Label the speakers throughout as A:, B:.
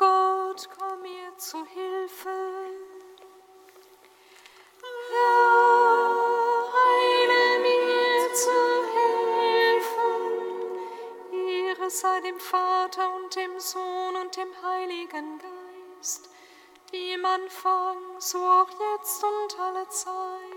A: Gott, komm mir zu Hilfe. Herr, heile mir zu Hilfe. Ehre sei dem Vater und dem Sohn und dem Heiligen Geist, die im Anfang, so auch jetzt und alle Zeit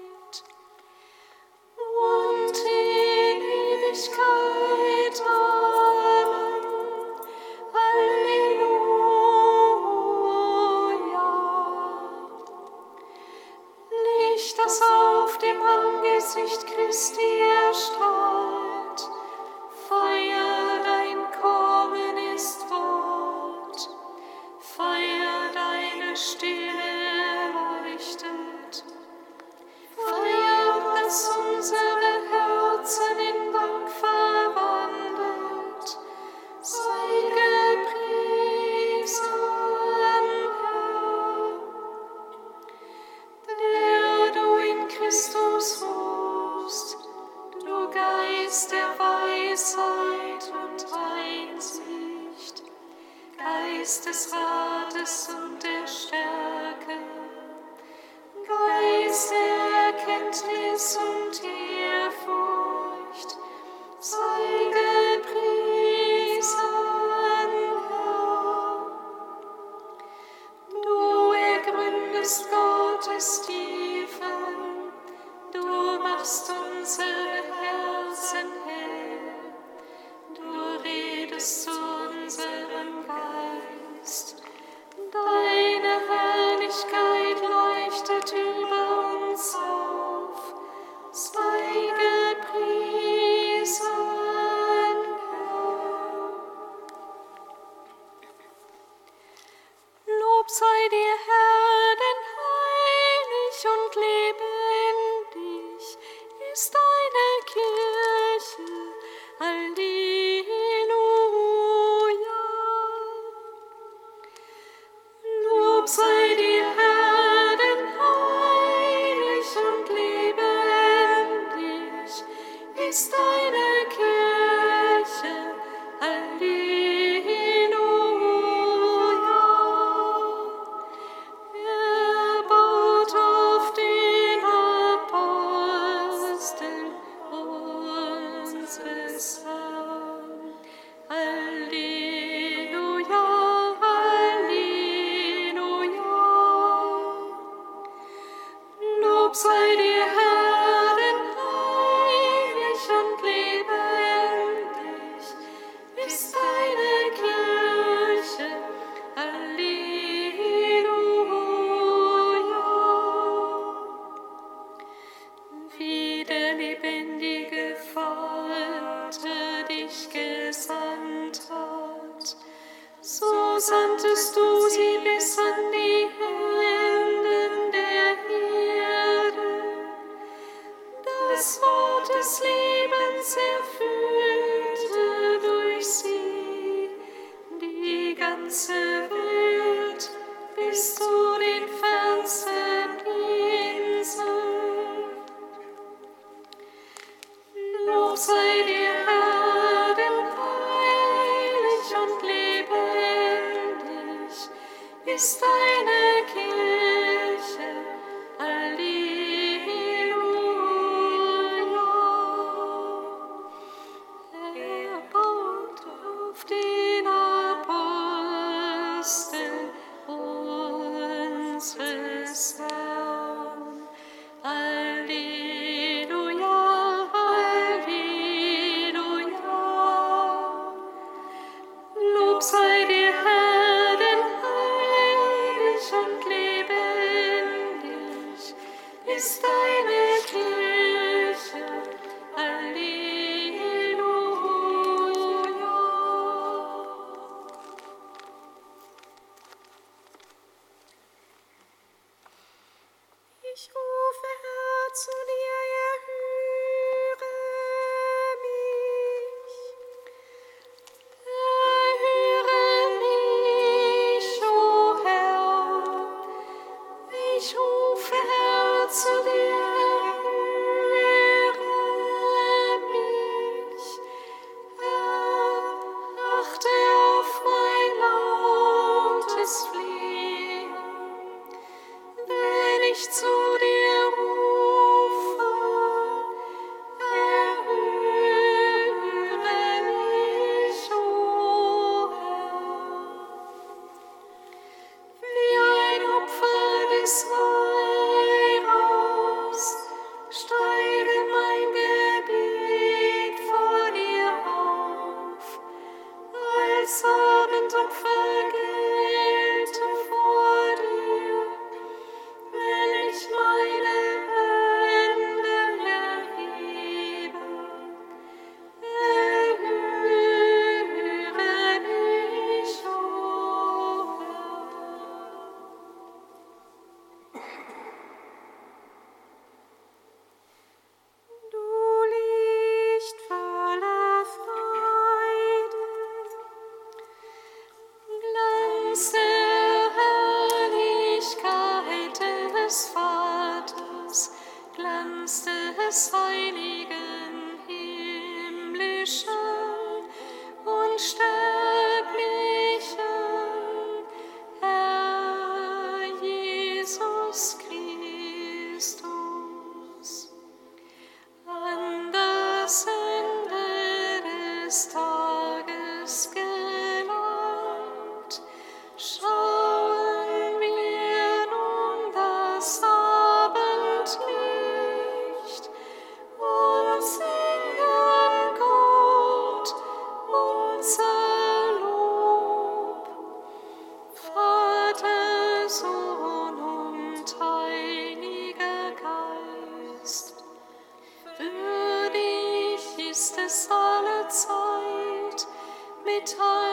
A: time.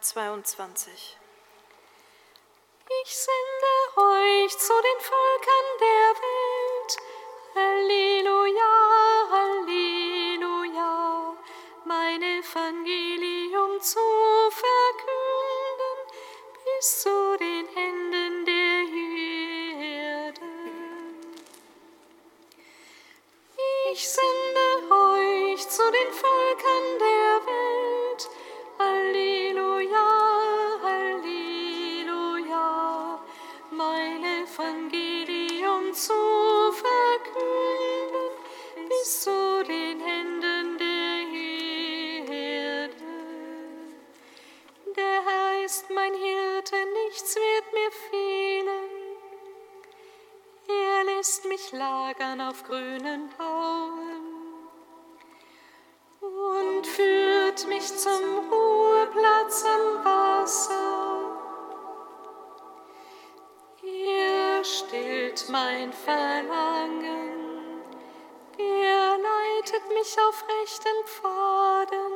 B: Psalm 22.
A: Ich sende euch zu den Völkern der Welt. Halleluja, Halleluja, mein Evangelium zu verkünden bis zu mein Verlangen, er leitet mich auf rechten Pfaden,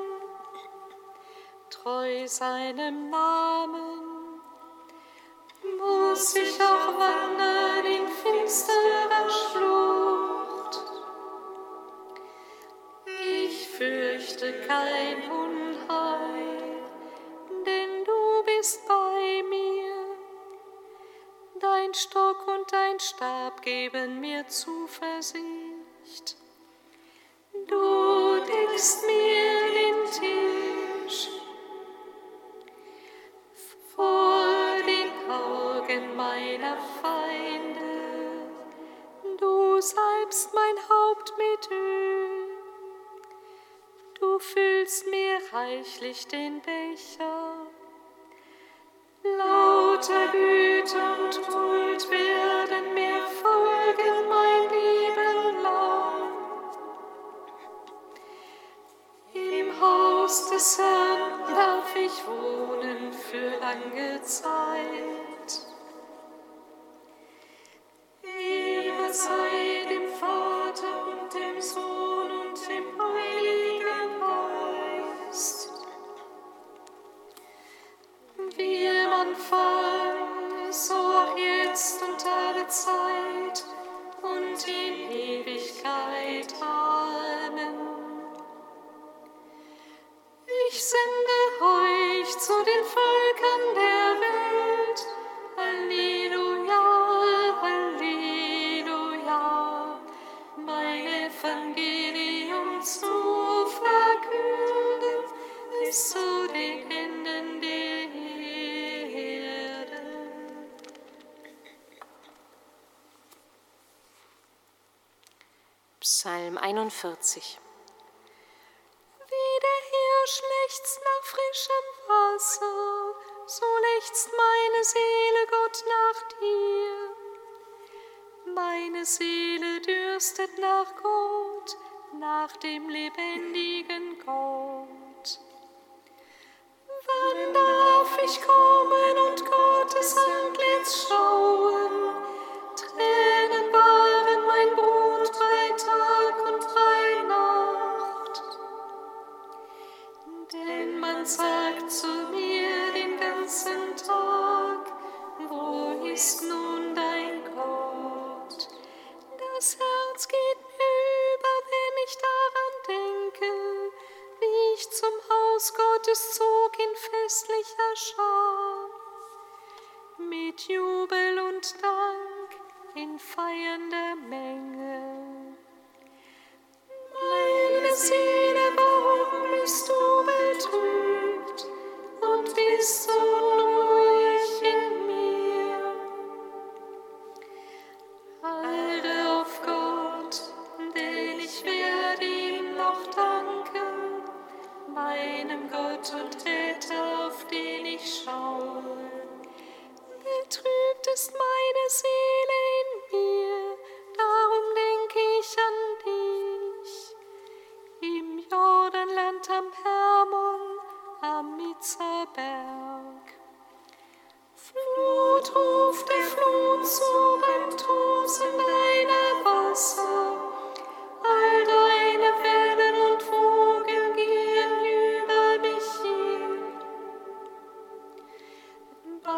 A: treu seinem Namen. Muss ich auch wandern in finsterer Schlucht? Ich fürchte kein Unheil, Stock und dein Stab geben mir Zuversicht. Du deckst mir den Tisch vor den Augen meiner Feinde. Du salbst mein Haupt mit Öl. Du füllst mir reichlich den Becher. Des Herrn darf ich wohnen für lange Zeit.
B: Psalm 41.
A: Wie der Hirsch lechzt nach frischem Wasser, so lechzt meine Seele Gott nach dir. Meine Seele dürstet nach Gott, nach dem lebendigen Gott. Wann darf ich kommen und ist nun dein Gott. Das Herz geht über, wenn ich daran denke, wie ich zum Haus Gottes zog in festlicher Schar. Mit Jubel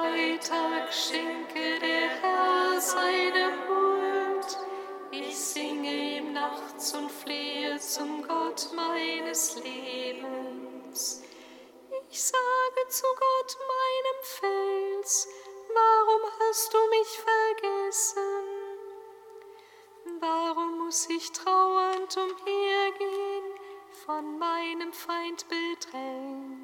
A: Bei Tag schenke der Herr seine Huld. Ich singe ihm nachts und flehe zum Gott meines Lebens. Ich sage zu Gott, meinem Fels, warum hast du mich vergessen? Warum muss ich trauernd umhergehen, von meinem Feind bedrängt?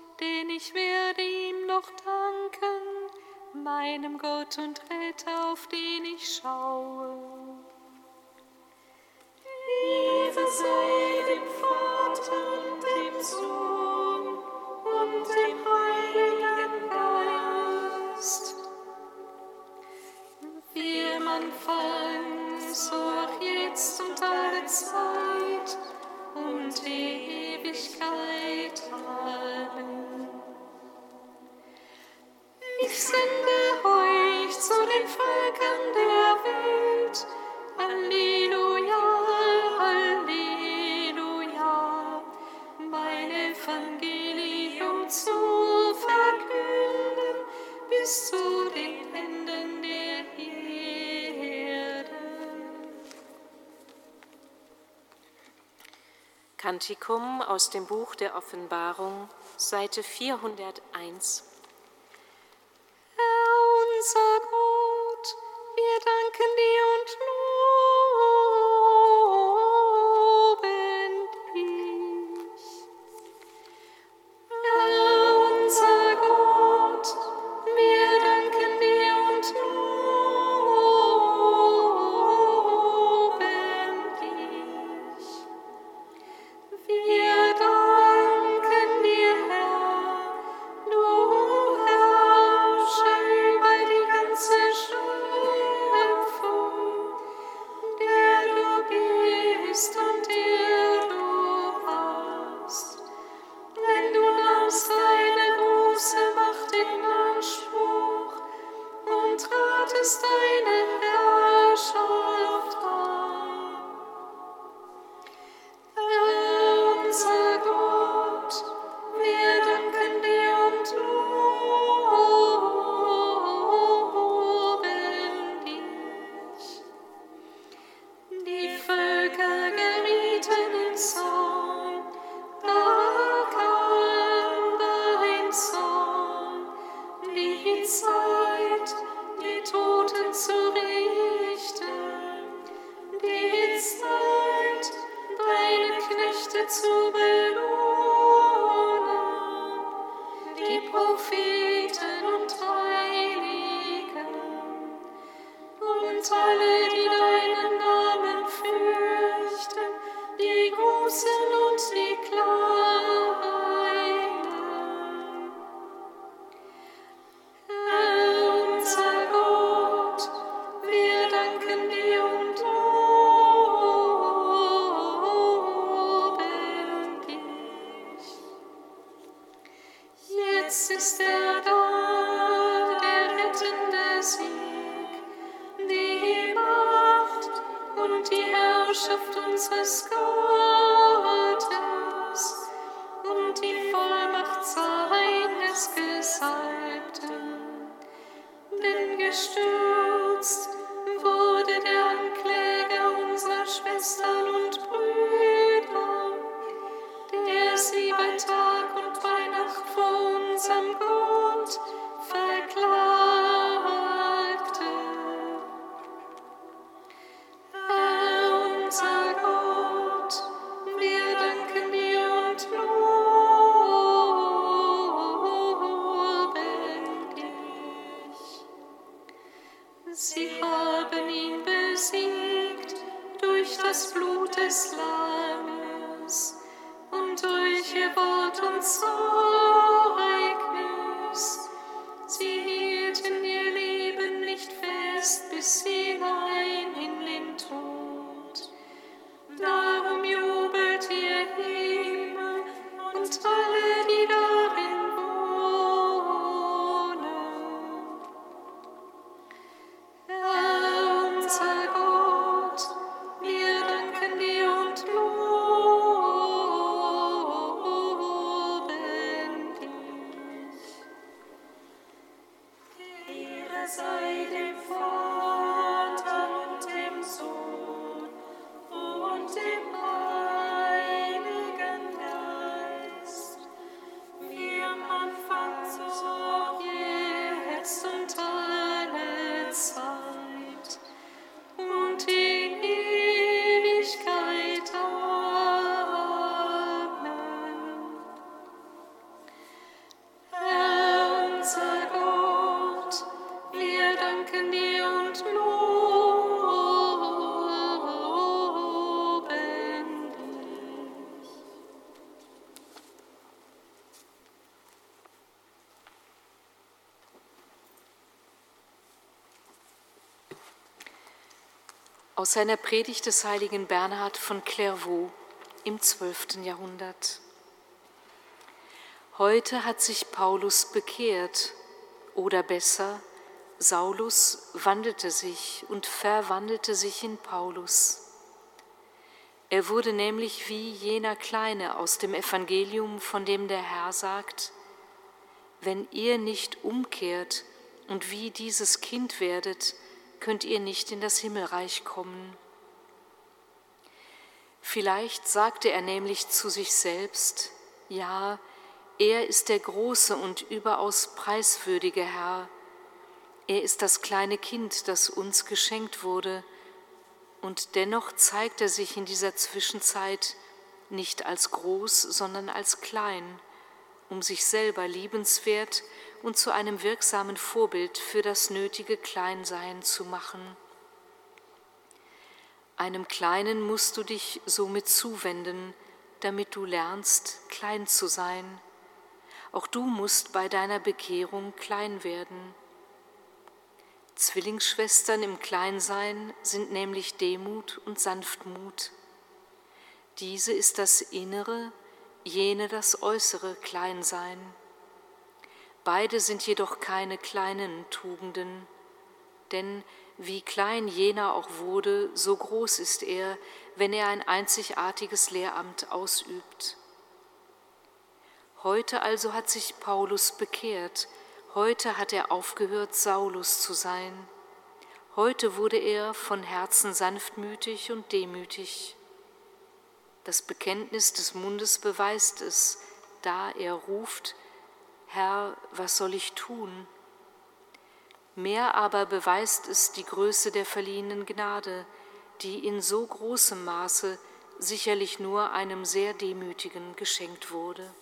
A: denn ich werde ihm noch danken, meinem Gott und Retter, auf den ich schaue. Ehre sei dem Vater und dem Sohn und dem Heiligen Geist. Wie am Anfang, so auch jetzt und alle Zeit und die Ewigkeit. Amen. Sende euch zu den Völkern der Welt. Halleluja, Halleluja. Mein Evangelium zu verkünden bis zu den Enden der Erde.
B: Kantikum aus dem Buch der Offenbarung, Seite 401.
A: Unser Gott, wir danken dir und loben sister. Durch das Blut des Lammes und durch ihr Wort und Zeugnis. Sie hielten ihr Leben nicht fest bis hinein
B: Aus seiner Predigt des heiligen Bernhard von Clairvaux im 12. Jahrhundert. Heute hat sich Paulus bekehrt, oder besser, Saulus wandelte sich und verwandelte sich in Paulus. Er wurde nämlich wie jener Kleine aus dem Evangelium, von dem der Herr sagt, wenn ihr nicht umkehrt und wie dieses Kind werdet, könnt ihr nicht in das Himmelreich kommen. Vielleicht sagte er nämlich zu sich selbst, ja, er ist der große und überaus preiswürdige Herr. Er ist das kleine Kind, das uns geschenkt wurde, und dennoch zeigt er sich in dieser Zwischenzeit nicht als groß, sondern als klein, um sich selber liebenswert und zu einem wirksamen Vorbild für das nötige Kleinsein zu machen. Einem Kleinen musst du dich somit zuwenden, damit du lernst, klein zu sein. Auch du musst bei deiner Bekehrung klein werden. Zwillingsschwestern im Kleinsein sind nämlich Demut und Sanftmut. Diese ist das innere, jene das äußere Kleinsein. Beide sind jedoch keine kleinen Tugenden, denn wie klein jener auch wurde, so groß ist er, wenn er ein einzigartiges Lehramt ausübt. Heute also hat sich Paulus bekehrt, heute hat er aufgehört, Saulus zu sein. Heute wurde er von Herzen sanftmütig und demütig. Das Bekenntnis des Mundes beweist es, da er ruft, Herr, was soll ich tun? Mehr aber beweist es die Größe der verliehenen Gnade, die in so großem Maße sicherlich nur einem sehr demütigen geschenkt wurde.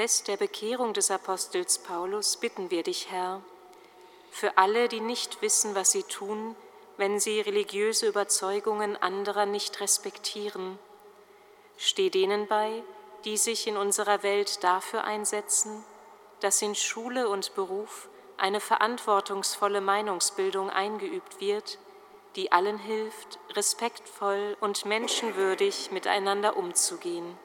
A: Fest der Bekehrung des Apostels Paulus bitten wir dich, Herr, für alle, die nicht wissen, was sie tun, wenn sie religiöse Überzeugungen anderer nicht respektieren. Steh denen bei, die sich in unserer Welt dafür einsetzen, dass in Schule und Beruf eine verantwortungsvolle Meinungsbildung eingeübt wird, die allen hilft, respektvoll und menschenwürdig miteinander umzugehen.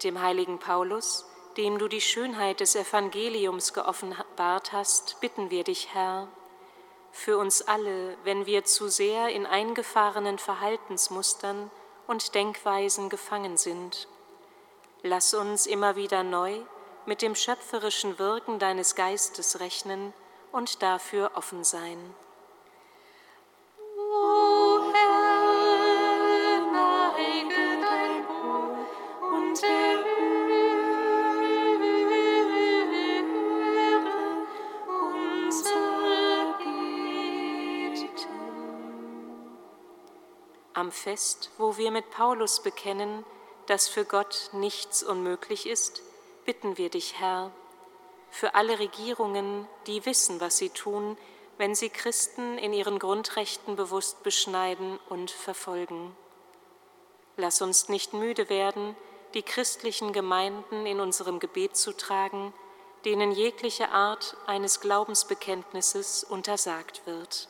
A: Mit dem heiligen Paulus, dem du die Schönheit des Evangeliums geoffenbart hast, bitten wir dich, Herr, für uns alle, wenn wir zu sehr in eingefahrenen Verhaltensmustern und Denkweisen gefangen sind. Lass uns immer wieder neu mit dem schöpferischen Wirken deines Geistes rechnen und dafür offen sein. Am Fest, wo wir mit Paulus bekennen, dass für Gott nichts unmöglich ist, bitten wir dich, Herr, für alle Regierungen, die wissen, was sie tun, wenn sie Christen in ihren Grundrechten bewusst beschneiden und verfolgen. Lass uns nicht müde werden, die christlichen Gemeinden in unserem Gebet zu tragen, denen jegliche Art eines Glaubensbekenntnisses untersagt wird.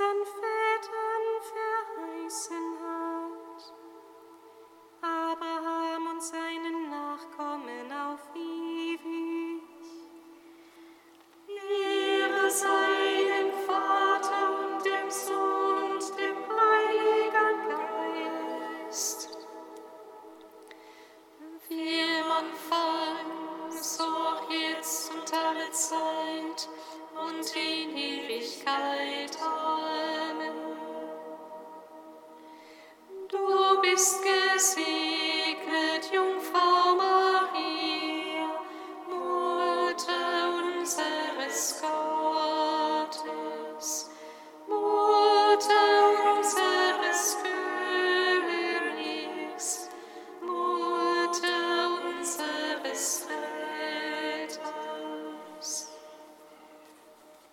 C: Er
A: unseren